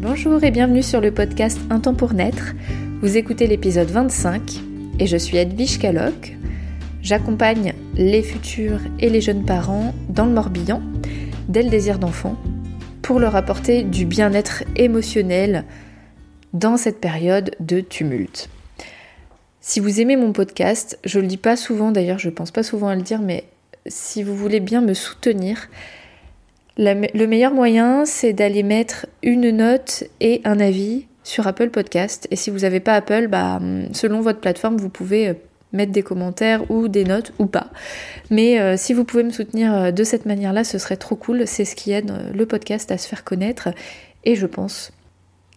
Bonjour et bienvenue sur le podcast Un temps pour naître. Vous écoutez l'épisode 25 et je suis Edwige Caloc. J'accompagne les futurs et les jeunes parents dans le Morbihan dès le désir d'enfant pour leur apporter du bien-être émotionnel dans cette période de tumulte. Si vous aimez mon podcast, je le dis pas souvent d'ailleurs, je pense pas souvent à le dire, mais si vous voulez bien me soutenir, le meilleur moyen c'est d'aller mettre une note et un avis sur Apple Podcast. Et si vous n'avez pas Apple, bah, selon votre plateforme, vous pouvez euh, mettre des commentaires ou des notes ou pas. Mais euh, si vous pouvez me soutenir euh, de cette manière-là, ce serait trop cool. C'est ce qui aide le podcast à se faire connaître. Et je pense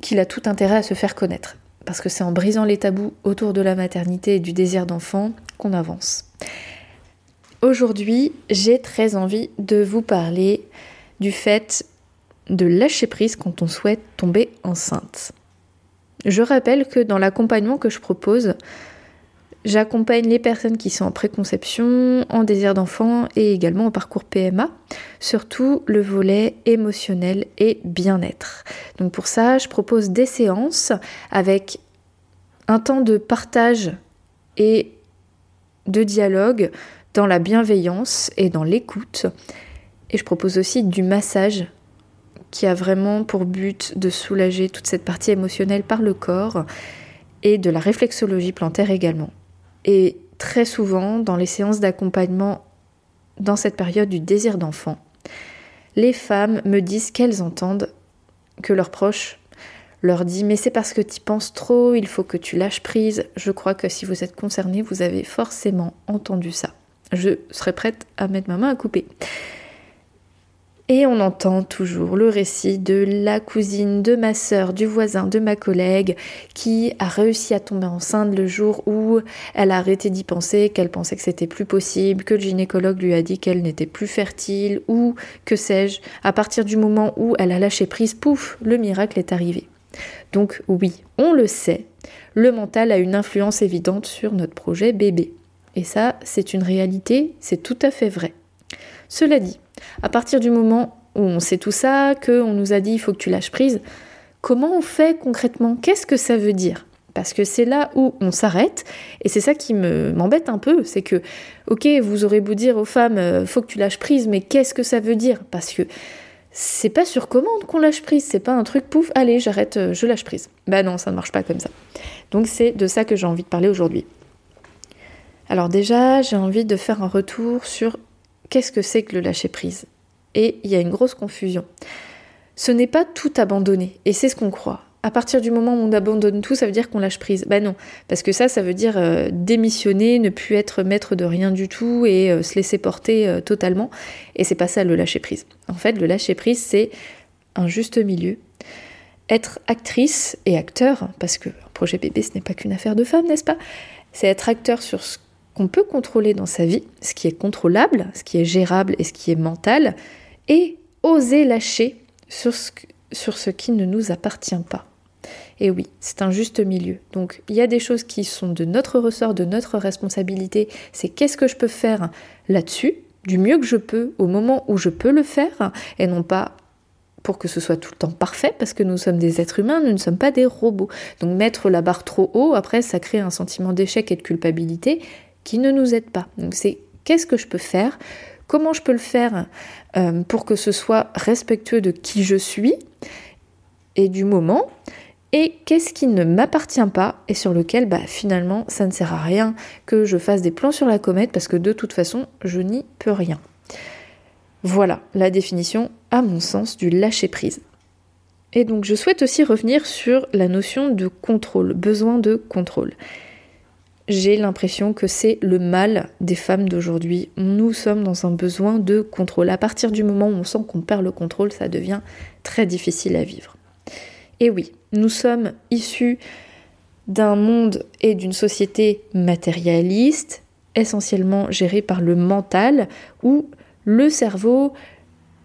qu'il a tout intérêt à se faire connaître. Parce que c'est en brisant les tabous autour de la maternité et du désir d'enfant qu'on avance. Aujourd'hui, j'ai très envie de vous parler du fait de lâcher prise quand on souhaite tomber enceinte. Je rappelle que dans l'accompagnement que je propose, j'accompagne les personnes qui sont en préconception, en désir d'enfant et également en parcours PMA, surtout le volet émotionnel et bien-être. Donc pour ça, je propose des séances avec un temps de partage et de dialogue dans la bienveillance et dans l'écoute. Et je propose aussi du massage qui a vraiment pour but de soulager toute cette partie émotionnelle par le corps et de la réflexologie plantaire également. Et très souvent, dans les séances d'accompagnement dans cette période du désir d'enfant, les femmes me disent qu'elles entendent que leurs proches leur disent mais c'est parce que tu penses trop, il faut que tu lâches prise. Je crois que si vous êtes concerné, vous avez forcément entendu ça. Je serais prête à mettre ma main à couper. Et on entend toujours le récit de la cousine, de ma sœur, du voisin, de ma collègue qui a réussi à tomber enceinte le jour où elle a arrêté d'y penser, qu'elle pensait que c'était plus possible, que le gynécologue lui a dit qu'elle n'était plus fertile ou que sais-je. À partir du moment où elle a lâché prise, pouf, le miracle est arrivé. Donc oui, on le sait, le mental a une influence évidente sur notre projet bébé. Et ça, c'est une réalité, c'est tout à fait vrai. Cela dit, à partir du moment où on sait tout ça, qu'on nous a dit il faut que tu lâches prise, comment on fait concrètement? Qu'est-ce que ça veut dire? Parce que c'est là où on s'arrête, et c'est ça qui me m'embête un peu, c'est que, ok, vous aurez beau dire aux femmes, euh, faut que tu lâches prise, mais qu'est-ce que ça veut dire? Parce que c'est pas sur commande qu'on lâche prise, c'est pas un truc pouf, allez, j'arrête, euh, je lâche prise. Bah non, ça ne marche pas comme ça. Donc c'est de ça que j'ai envie de parler aujourd'hui. Alors déjà, j'ai envie de faire un retour sur qu'est-ce que c'est que le lâcher prise? Et il y a une grosse confusion. Ce n'est pas tout abandonner, et c'est ce qu'on croit. À partir du moment où on abandonne tout, ça veut dire qu'on lâche prise. Ben non, parce que ça, ça veut dire euh, démissionner, ne plus être maître de rien du tout et euh, se laisser porter euh, totalement. Et c'est pas ça le lâcher prise. En fait, le lâcher prise, c'est un juste milieu. Être actrice et acteur, parce que projet bébé, ce n'est pas qu'une affaire de femme, n'est-ce pas? C'est être acteur sur ce qu'on peut contrôler dans sa vie, ce qui est contrôlable, ce qui est gérable et ce qui est mental, et oser lâcher sur ce, sur ce qui ne nous appartient pas. Et oui, c'est un juste milieu. Donc il y a des choses qui sont de notre ressort, de notre responsabilité. C'est qu'est-ce que je peux faire là-dessus, du mieux que je peux, au moment où je peux le faire, et non pas pour que ce soit tout le temps parfait, parce que nous sommes des êtres humains, nous ne sommes pas des robots. Donc mettre la barre trop haut, après, ça crée un sentiment d'échec et de culpabilité, qui ne nous aide pas. Donc c'est qu'est-ce que je peux faire Comment je peux le faire euh, pour que ce soit respectueux de qui je suis et du moment et qu'est-ce qui ne m'appartient pas et sur lequel bah, finalement ça ne sert à rien que je fasse des plans sur la comète parce que de toute façon je n'y peux rien. Voilà la définition à mon sens du lâcher prise. Et donc je souhaite aussi revenir sur la notion de contrôle, besoin de contrôle j'ai l'impression que c'est le mal des femmes d'aujourd'hui. Nous sommes dans un besoin de contrôle. À partir du moment où on sent qu'on perd le contrôle, ça devient très difficile à vivre. Et oui, nous sommes issus d'un monde et d'une société matérialiste, essentiellement gérée par le mental, où le cerveau,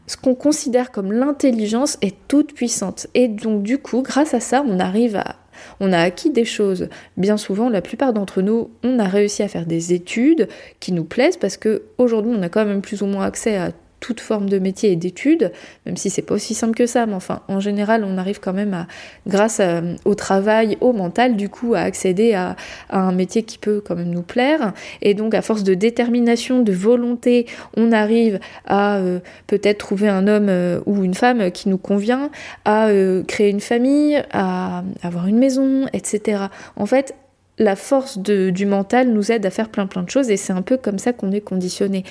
ce qu'on considère comme l'intelligence, est toute puissante. Et donc du coup, grâce à ça, on arrive à on a acquis des choses. Bien souvent, la plupart d'entre nous, on a réussi à faire des études qui nous plaisent parce que aujourd'hui, on a quand même plus ou moins accès à toute forme de métier et d'études, même si c'est pas aussi simple que ça, mais enfin, en général, on arrive quand même à, grâce au travail, au mental, du coup, à accéder à, un métier qui peut quand même nous plaire. Et donc, à force de détermination, de volonté, on arrive à euh, peut-être trouver un homme euh, ou une femme qui nous convient, à euh, créer une famille, à avoir une maison, etc. En fait, la force du mental nous aide à faire plein plein de choses et c'est un peu comme ça qu'on est conditionné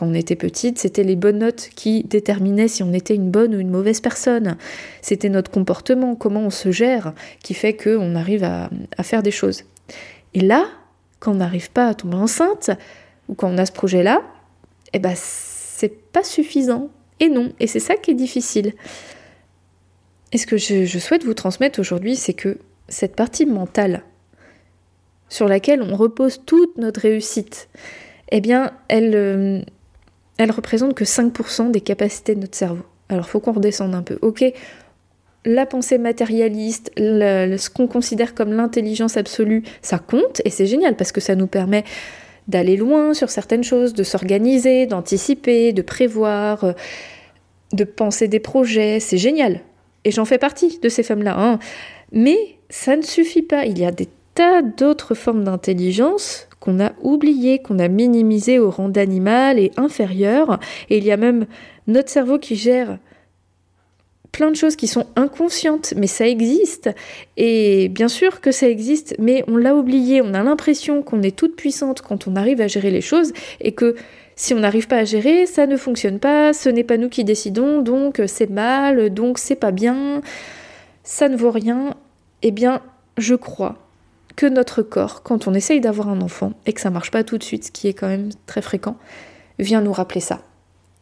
quand on était petite, c'était les bonnes notes qui déterminaient si on était une bonne ou une mauvaise personne. C'était notre comportement, comment on se gère, qui fait qu'on arrive à, faire des choses. Et là, quand on n'arrive pas à tomber enceinte, ou quand on a ce projet-là, eh ben, c'est pas suffisant. Et non, et c'est ça qui est difficile. Et ce que je, je souhaite vous transmettre aujourd'hui, c'est que cette partie mentale, sur laquelle on repose toute notre réussite, eh bien, elle, euh, elle représente que 5% des capacités de notre cerveau. Alors faut qu'on redescende un peu. Ok, la pensée matérialiste, ce qu'on considère comme l'intelligence absolue, ça compte et c'est génial parce que ça nous permet d'aller loin sur certaines choses, de s'organiser, d'anticiper, de prévoir, euh, de penser des projets, c'est génial. Et j'en fais partie de ces femmes-là. Hein. Mais ça ne suffit pas. Il y a des tas d'autres formes d'intelligence qu'on a oublié, qu'on a minimisé au rang d'animal et inférieur. Et il y a même notre cerveau qui gère plein de choses qui sont inconscientes, mais ça existe. Et bien sûr que ça existe, mais on l'a oublié. On a l'impression qu'on est toute puissante quand on arrive à gérer les choses et que si on n'arrive pas à gérer, ça ne fonctionne pas, ce n'est pas nous qui décidons, donc c'est mal, donc c'est pas bien, ça ne vaut rien. Eh bien, je crois notre corps, quand on essaye d'avoir un enfant et que ça marche pas tout de suite, ce qui est quand même très fréquent, vient nous rappeler ça.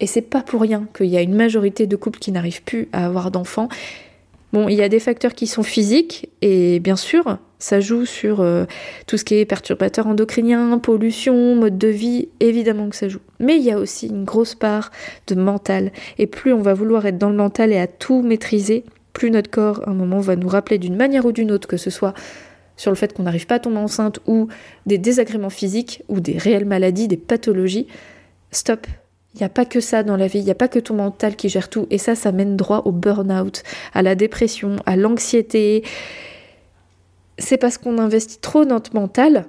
Et c'est pas pour rien qu'il y a une majorité de couples qui n'arrivent plus à avoir d'enfants. Bon, il y a des facteurs qui sont physiques et bien sûr, ça joue sur euh, tout ce qui est perturbateurs endocriniens, pollution, mode de vie, évidemment que ça joue. Mais il y a aussi une grosse part de mental. Et plus on va vouloir être dans le mental et à tout maîtriser, plus notre corps, à un moment, va nous rappeler d'une manière ou d'une autre, que ce soit sur le fait qu'on n'arrive pas à tomber enceinte ou des désagréments physiques ou des réelles maladies, des pathologies, stop. Il n'y a pas que ça dans la vie, il n'y a pas que ton mental qui gère tout. Et ça, ça mène droit au burn-out, à la dépression, à l'anxiété. C'est parce qu'on investit trop notre mental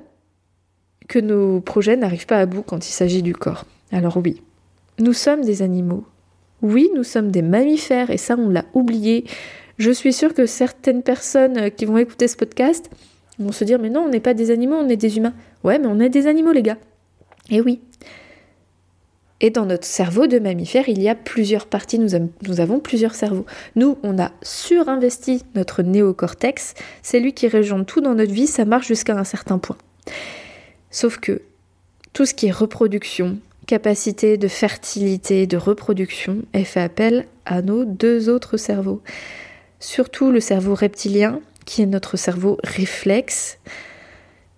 que nos projets n'arrivent pas à bout quand il s'agit du corps. Alors oui, nous sommes des animaux. Oui, nous sommes des mammifères, et ça, on l'a oublié. Je suis sûre que certaines personnes qui vont écouter ce podcast vont se dire mais non, on n'est pas des animaux, on est des humains. Ouais, mais on est des animaux les gars. Et oui. Et dans notre cerveau de mammifère, il y a plusieurs parties, nous, avons plusieurs cerveaux. Nous, on a surinvesti notre néocortex, c'est lui qui régente tout dans notre vie, ça marche jusqu'à un certain point. Sauf que tout ce qui est reproduction, capacité de fertilité, de reproduction, est fait appel à nos deux autres cerveaux. Surtout le cerveau reptilien, qui est notre cerveau réflexe.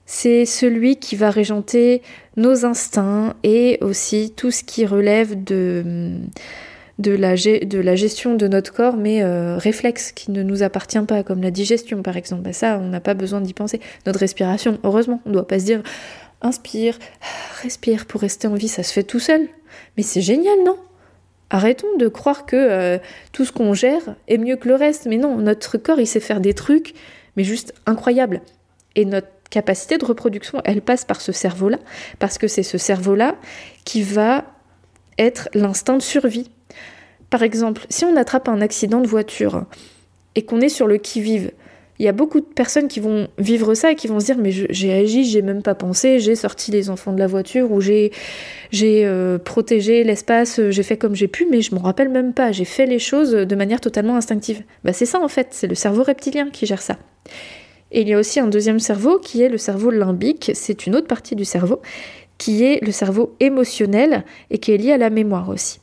C'est celui qui va régenter nos instincts et aussi tout ce qui relève de, la gestion de notre corps, mais euh, réflexe, qui ne nous appartient pas, comme la digestion par exemple. Bah, ça, on n'a pas besoin d'y penser. Notre respiration, heureusement, on ne doit pas se dire inspire, respire pour rester en vie, ça se fait tout seul. Mais c'est génial, non? Arrêtons de croire que euh, tout ce qu'on gère est mieux que le reste. Mais non, notre corps, il sait faire des trucs, mais juste incroyables. Et notre capacité de reproduction, elle passe par ce cerveau-là, parce que c'est ce cerveau-là qui va être l'instinct de survie. Par exemple, si on attrape un accident de voiture et qu'on est sur le qui-vive, il y a beaucoup de personnes qui vont vivre ça et qui vont se dire mais j'ai agi, j'ai même pas pensé, j'ai sorti les enfants de la voiture ou j'ai euh, protégé l'espace, j'ai fait comme j'ai pu, mais je m'en rappelle même pas. J'ai fait les choses de manière totalement instinctive. Bah c'est ça en fait, c'est le cerveau reptilien qui gère ça. Et il y a aussi un deuxième cerveau qui est le cerveau limbique, c'est une autre partie du cerveau qui est le cerveau émotionnel et qui est lié à la mémoire aussi.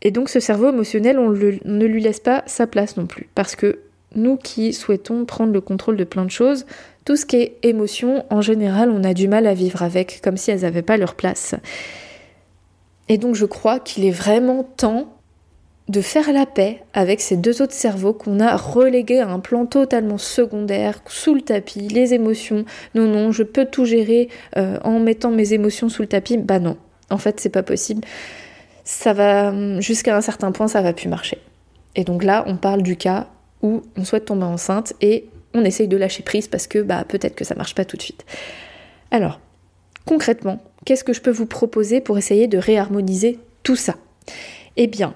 Et donc ce cerveau émotionnel, on, on ne lui laisse pas sa place non plus, parce que nous qui souhaitons prendre le contrôle de plein de choses, tout ce qui est émotion, en général, on a du mal à vivre avec, comme si elles n'avaient pas leur place. Et donc je crois qu'il est vraiment temps de faire la paix avec ces deux autres cerveaux qu'on a relégués à un plan totalement secondaire, sous le tapis, les émotions. Non, non, je peux tout gérer euh, en mettant mes émotions sous le tapis. Bah non, en fait, c'est pas possible. ça va jusqu'à un certain point, ça va plus marcher. Et donc là, on parle du cas où on souhaite tomber enceinte et on essaye de lâcher prise parce que bah, peut-être que ça marche pas tout de suite. Alors, concrètement, qu'est-ce que je peux vous proposer pour essayer de réharmoniser tout ça? Eh bien,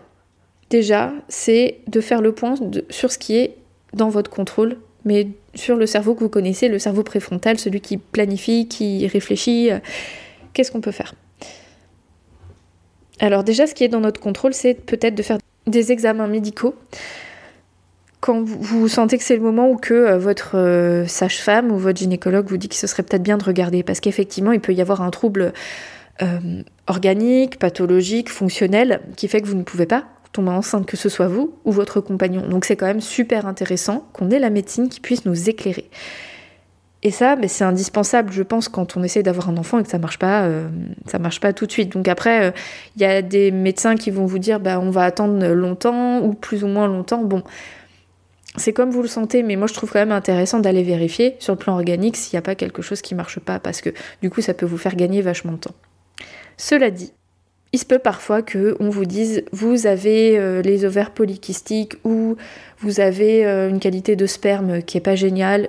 déjà, c'est de faire le point sur ce qui est dans votre contrôle, mais sur le cerveau que vous connaissez, le cerveau préfrontal, celui qui planifie, qui réfléchit. Euh, qu'est-ce qu'on peut faire? Alors déjà, ce qui est dans notre contrôle, c'est peut-être de faire des examens médicaux quand vous sentez que c'est le moment où que euh, votre euh, sage-femme ou votre gynécologue vous dit que ce serait peut-être bien de regarder, parce qu'effectivement, il peut y avoir un trouble organique, pathologique, fonctionnel, qui fait que vous ne pouvez pas tomber enceinte, que ce soit vous ou votre compagnon. Donc c'est quand même super intéressant qu'on ait la médecine qui puisse nous éclairer. Et ça, mais c'est indispensable, je pense, quand on essaie d'avoir un enfant et que ça marche euh, marche pas tout de suite. Donc après, il euh, y a des médecins qui vont vous dire, bah, on va attendre longtemps ou plus ou moins longtemps. Bon, c'est comme vous le sentez, mais moi je trouve quand même intéressant d'aller vérifier sur le plan organique s'il n'y a pas quelque chose qui marche pas, parce que du coup, ça peut vous faire gagner vachement de temps. Cela dit, il se peut parfois que on vous dise vous avez euh, les ovaires polykystiques ou vous avez euh, une qualité de sperme qui est pas géniale.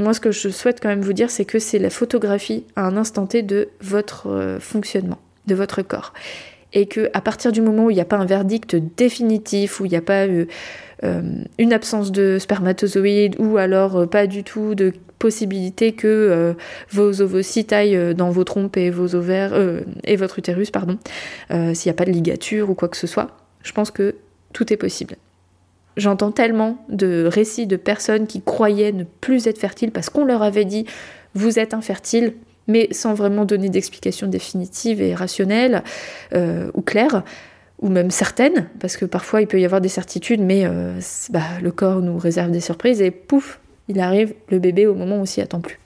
Moi, ce que je souhaite quand même vous dire, c'est que c'est la photographie à un instant T de votre euh, fonctionnement, de votre corps et que à partir du moment où il n'y a pas un verdict définitif, où il n'y a pas eu une absence de spermatozoïdes ou alors euh, pas du tout de possibilité que euh, vos ovocytes aillent dans vos trompes et vos ovaires et votre utérus, pardon, s'il n'y a pas de ligature ou quoi que ce soit, je pense que tout est possible. J'entends tellement de récits de personnes qui croyaient ne plus être fertiles parce qu'on leur avait dit vous êtes infertile, mais sans vraiment donner d'explication définitive et rationnelle euh, ou claire, ou même certaine, parce que parfois il peut y avoir des certitudes, mais euh, bah, le corps nous réserve des surprises et pouf, il arrive le bébé au moment où on s'y attend plus.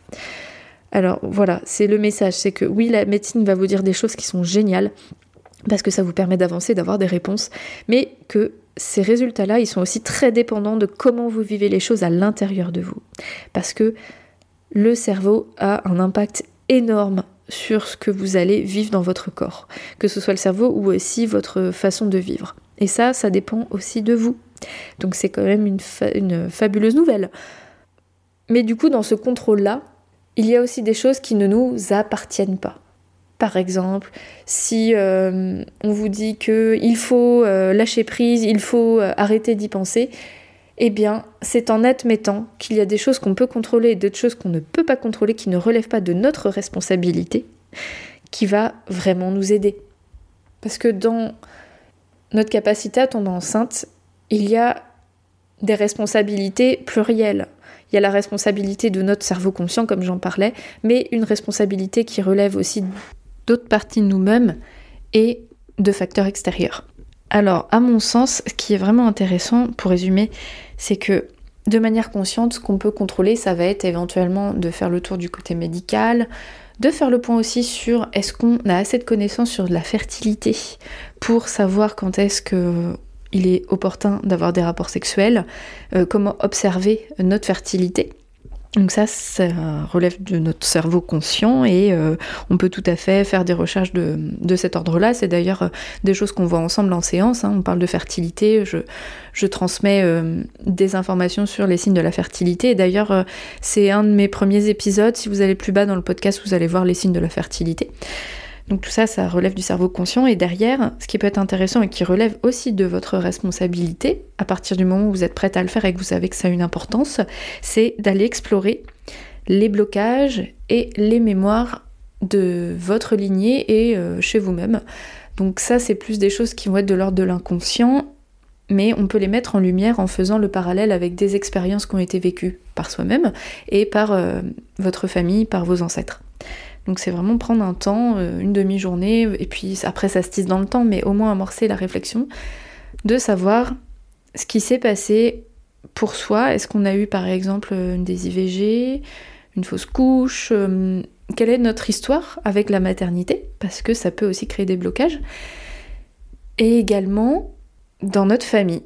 Alors voilà, c'est le message, c'est que oui, la médecine va vous dire des choses qui sont géniales, parce que ça vous permet d'avancer, d'avoir des réponses, mais que ces résultats-là, ils sont aussi très dépendants de comment vous vivez les choses à l'intérieur de vous. Parce que le cerveau a un impact énorme sur ce que vous allez vivre dans votre corps, que ce soit le cerveau ou aussi votre façon de vivre. Et ça, ça dépend aussi de vous. Donc c'est quand même une, fabuleuse nouvelle. Mais du coup, dans ce contrôle-là, il y a aussi des choses qui ne nous appartiennent pas. Par exemple, si euh, on vous dit qu'il faut euh, lâcher prise, il faut euh, arrêter d'y penser, eh bien, c'est en admettant qu'il y a des choses qu'on peut contrôler et d'autres choses qu'on ne peut pas contrôler, qui ne relèvent pas de notre responsabilité, qui va vraiment nous aider. Parce que dans notre capacité à tomber enceinte, il y a des responsabilités plurielles. Il y a la responsabilité de notre cerveau conscient, comme j'en parlais, mais une responsabilité qui relève aussi d'autres parties de nous-mêmes et de facteurs extérieurs. Alors, à mon sens, ce qui est vraiment intéressant, pour résumer, c'est que de manière consciente, ce qu'on peut contrôler, ça va être éventuellement de faire le tour du côté médical, de faire le point aussi sur est-ce qu'on a assez de connaissances sur la fertilité pour savoir quand est-ce que il est opportun d'avoir des rapports sexuels, euh, comment observer notre fertilité. Donc ça, ça relève de notre cerveau conscient et euh, on peut tout à fait faire des recherches de, de cet ordre-là. C'est d'ailleurs euh, des choses qu'on voit ensemble en séance. Hein. On parle de fertilité, je, je transmets euh, des informations sur les signes de la fertilité. D'ailleurs, c'est un de mes premiers épisodes. Si vous allez plus bas dans le podcast, vous allez voir les signes de la fertilité. Donc tout ça, ça relève du cerveau conscient. Et derrière, ce qui peut être intéressant et qui relève aussi de votre responsabilité, à partir du moment où vous êtes prête à le faire et que vous savez que ça a une importance, c'est d'aller explorer les blocages et les mémoires de votre lignée et euh, chez vous-même. Donc ça, c'est plus des choses qui vont être de l'ordre de l'inconscient, mais on peut les mettre en lumière en faisant le parallèle avec des expériences qui ont été vécues par soi-même et par euh, votre famille, par vos ancêtres. Donc c'est vraiment prendre un temps, euh, une demi-journée, et puis après ça se tisse dans le temps, mais au moins amorcer la réflexion, de savoir ce qui s'est passé pour soi. Est-ce qu'on a eu par exemple des IVG, une fausse couche euh, Quelle est notre histoire avec la maternité? Parce que ça peut aussi créer des blocages. Et également dans notre famille.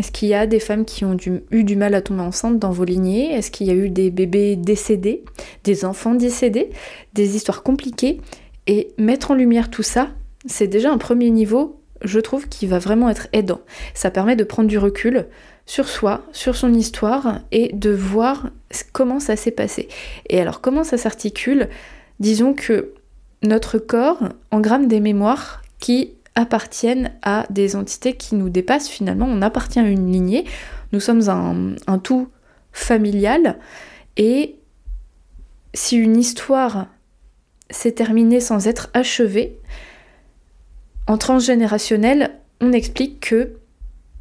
Est-ce qu'il y a des femmes qui ont eu du mal à tomber enceinte dans vos lignées? Est-ce qu'il y a eu des bébés décédés, des enfants décédés, des histoires compliquées? Et mettre en lumière tout ça, c'est déjà un premier niveau, je trouve, qui va vraiment être aidant. Ça permet de prendre du recul sur soi, sur son histoire et de voir comment ça s'est passé. Et alors comment ça s'articule? Disons que notre corps engramme des mémoires qui appartiennent à des entités qui nous dépassent finalement. On appartient à une lignée, nous sommes un, tout familial et si une histoire s'est terminée sans être achevée, en transgénérationnel, on explique que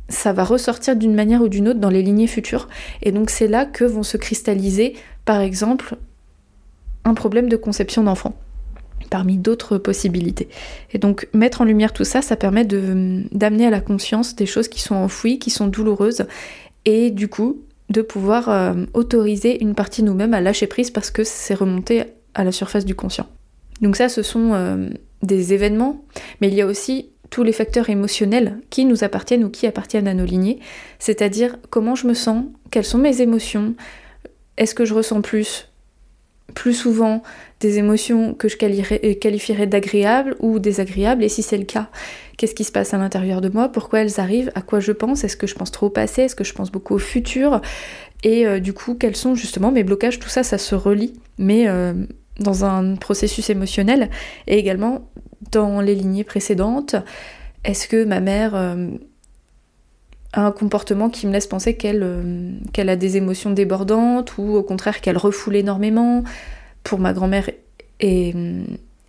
ça va ressortir d'une manière ou d'une autre dans les lignées futures. Et donc c'est là que vont se cristalliser, par exemple, un problème de conception d'enfant, parmi d'autres possibilités. Et donc mettre en lumière tout ça, ça permet d'amener à la conscience des choses qui sont enfouies, qui sont douloureuses, et du coup de pouvoir euh, autoriser une partie nous-mêmes à lâcher prise parce que c'est remonté à la surface du conscient. Donc ça, ce sont euh, des événements, mais il y a aussi tous les facteurs émotionnels qui nous appartiennent ou qui appartiennent à nos lignées, c'est-à-dire comment je me sens, quelles sont mes émotions, est-ce que je ressens plus plus souvent des émotions que je euh, qualifierais d'agréables ou désagréables, et si c'est le cas, qu'est-ce qui se passe à l'intérieur de moi, pourquoi elles arrivent, à quoi je pense, est-ce que je pense trop au passé, est-ce que je pense beaucoup au futur, et euh, du coup, quels sont justement mes blocages, tout ça, ça se relie, mais euh, dans un processus émotionnel, et également dans les lignées précédentes. Est-ce que ma mère un comportement qui me laisse penser qu'elle euh, qu'elle a des émotions débordantes ou au contraire qu'elle refoule énormément Pour ma grand-mère et,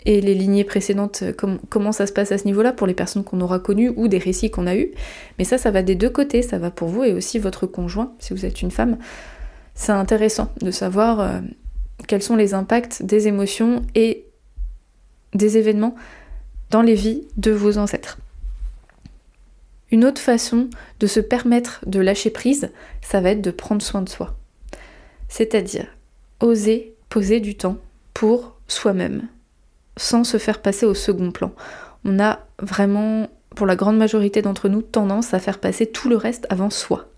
les lignées précédentes, comment ça se passe à ce niveau-là pour les personnes qu'on aura connues ou des récits qu'on a eus Mais ça, ça va des deux côtés, ça va pour vous et aussi votre conjoint, si vous êtes une femme. C'est intéressant de savoir euh, quels sont les impacts des émotions et des événements dans les vies de vos ancêtres. Une autre façon de se permettre de lâcher prise, ça va être de prendre soin de soi. C'est-à-dire oser poser du temps pour soi-même, sans se faire passer au second plan. On a vraiment, pour la grande majorité d'entre nous, tendance à faire passer tout le reste avant soi.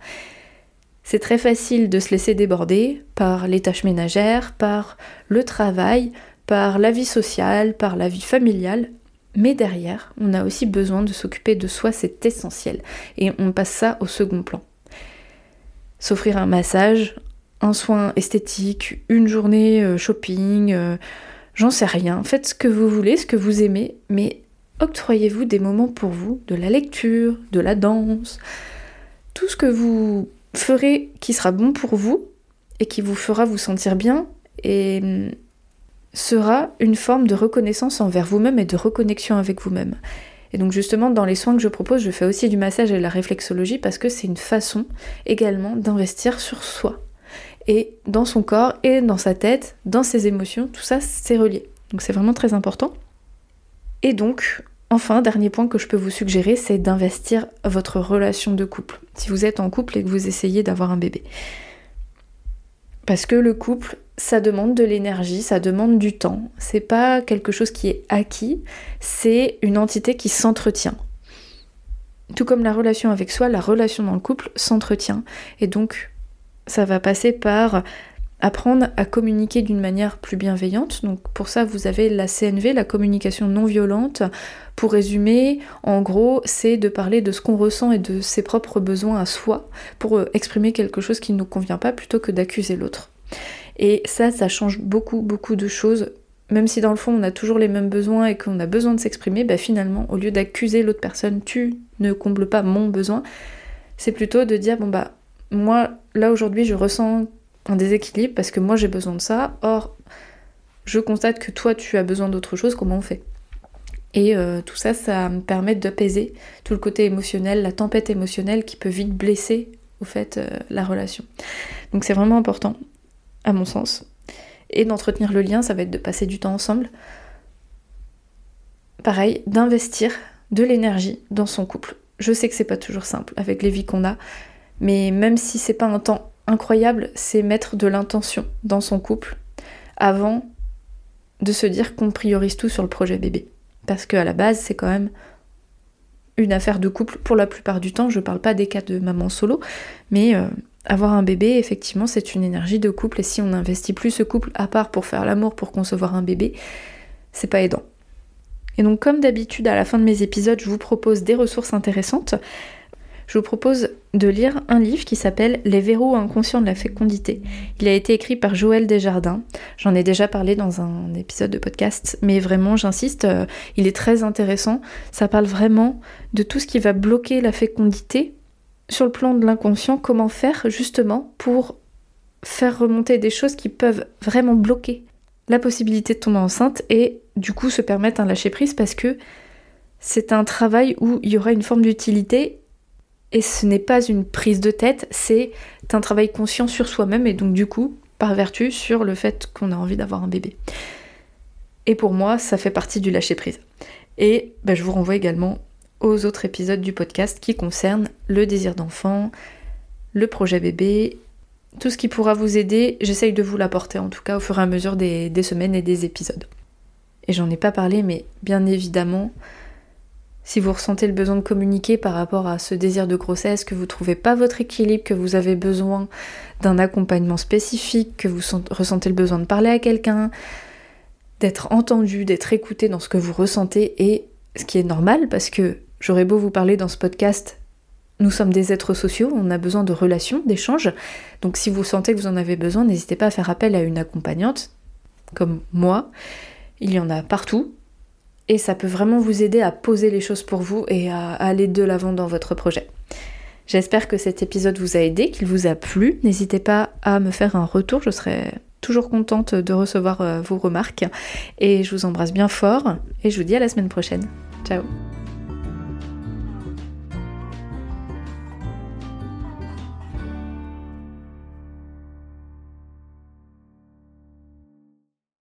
C'est très facile de se laisser déborder par les tâches ménagères, par le travail, par la vie sociale, par la vie familiale, mais derrière, on a aussi besoin de s'occuper de soi, c'est essentiel. Et on passe ça au second plan. S'offrir un massage, un soin esthétique, une journée euh, shopping, euh, j'en sais rien. Faites ce que vous voulez, ce que vous aimez, mais octroyez-vous des moments pour vous, de la lecture, de la danse, tout ce que vous ferez qui sera bon pour vous et qui vous fera vous sentir bien et hum, sera une forme de reconnaissance envers vous-même et de reconnexion avec vous-même. Et donc justement, dans les soins que je propose, je fais aussi du massage et de la réflexologie parce que c'est une façon également d'investir sur soi. Et dans son corps et dans sa tête, dans ses émotions, tout ça, c'est relié. Donc c'est vraiment très important. Et donc, enfin, dernier point que je peux vous suggérer, c'est d'investir votre relation de couple. Si vous êtes en couple et que vous essayez d'avoir un bébé. Parce que le couple, ça demande de l'énergie, ça demande du temps. C'est pas quelque chose qui est acquis, c'est une entité qui s'entretient. Tout comme la relation avec soi, la relation dans le couple s'entretient. Et donc, ça va passer par apprendre à communiquer d'une manière plus bienveillante. Donc pour ça, vous avez la CNV, la communication non violente. Pour résumer, en gros, c'est de parler de ce qu'on ressent et de ses propres besoins à soi pour euh, exprimer quelque chose qui ne nous convient pas plutôt que d'accuser l'autre. Et ça, ça change beaucoup, beaucoup de choses. Même si dans le fond on a toujours les mêmes besoins et qu'on a besoin de s'exprimer, bah finalement, au lieu d'accuser l'autre personne, tu ne combles pas mon besoin, c'est plutôt de dire bon bah moi là aujourd'hui je ressens un déséquilibre parce que moi j'ai besoin de ça, or je constate que toi tu as besoin d'autre chose, comment on fait? Et euh, tout ça, ça me permet d'apaiser tout le côté émotionnel, la tempête émotionnelle qui peut vite blesser au fait euh, la relation. Donc c'est vraiment important, à mon sens. Et d'entretenir le lien, ça va être de passer du temps ensemble. Pareil, d'investir de l'énergie dans son couple. Je sais que c'est pas toujours simple avec les vies qu'on a, mais même si c'est pas un temps incroyable, c'est mettre de l'intention dans son couple avant de se dire qu'on priorise tout sur le projet bébé. Parce qu'à la base, c'est quand même une affaire de couple pour la plupart du temps. Je parle pas des cas de maman solo, mais euh, avoir un bébé, effectivement, c'est une énergie de couple. Et si on n'investit plus ce couple à part pour faire l'amour, pour concevoir un bébé, c'est pas aidant. Et donc comme d'habitude à la fin de mes épisodes, je vous propose des ressources intéressantes. Je vous propose de lire un livre qui s'appelle Les verrous inconscients de la fécondité. Il a été écrit par Joël Desjardins. J'en ai déjà parlé dans un épisode de podcast, mais vraiment, j'insiste, euh, il est très intéressant. Ça parle vraiment de tout ce qui va bloquer la fécondité sur le plan de l'inconscient, comment faire justement pour faire remonter des choses qui peuvent vraiment bloquer la possibilité de tomber enceinte et du coup se permettre un lâcher prise parce que c'est un travail où il y aura une forme d'utilité et ce n'est pas une prise de tête, c'est un travail conscient sur soi-même et donc du coup, par vertu, sur le fait qu'on a envie d'avoir un bébé. Et pour moi, ça fait partie du lâcher prise. Et bah, je vous renvoie également aux autres épisodes du podcast qui concernent le désir d'enfant, le projet bébé, tout ce qui pourra vous aider. J'essaye de vous l'apporter en tout cas au fur et à mesure des semaines et des épisodes. Et j'en ai pas parlé, mais bien évidemment, si vous ressentez le besoin de communiquer par rapport à ce désir de grossesse, que vous trouvez pas votre équilibre, que vous avez besoin d'un accompagnement spécifique, que vous ressentez le besoin de parler à quelqu'un, d'être entendu, d'être écouté dans ce que vous ressentez et ce qui est normal parce que j'aurais beau vous parler dans ce podcast, nous sommes des êtres sociaux, on a besoin de relations, d'échanges. Donc si vous sentez que vous en avez besoin, n'hésitez pas à faire appel à une accompagnante comme moi. Il y en a partout, et ça peut vraiment vous aider à poser les choses pour vous et à aller de l'avant dans votre projet. J'espère que cet épisode vous a aidé, qu'il vous a plu. N'hésitez pas à me faire un retour, je serai toujours contente de recevoir euh, vos remarques. Et je vous embrasse bien fort et je vous dis à la semaine prochaine. Ciao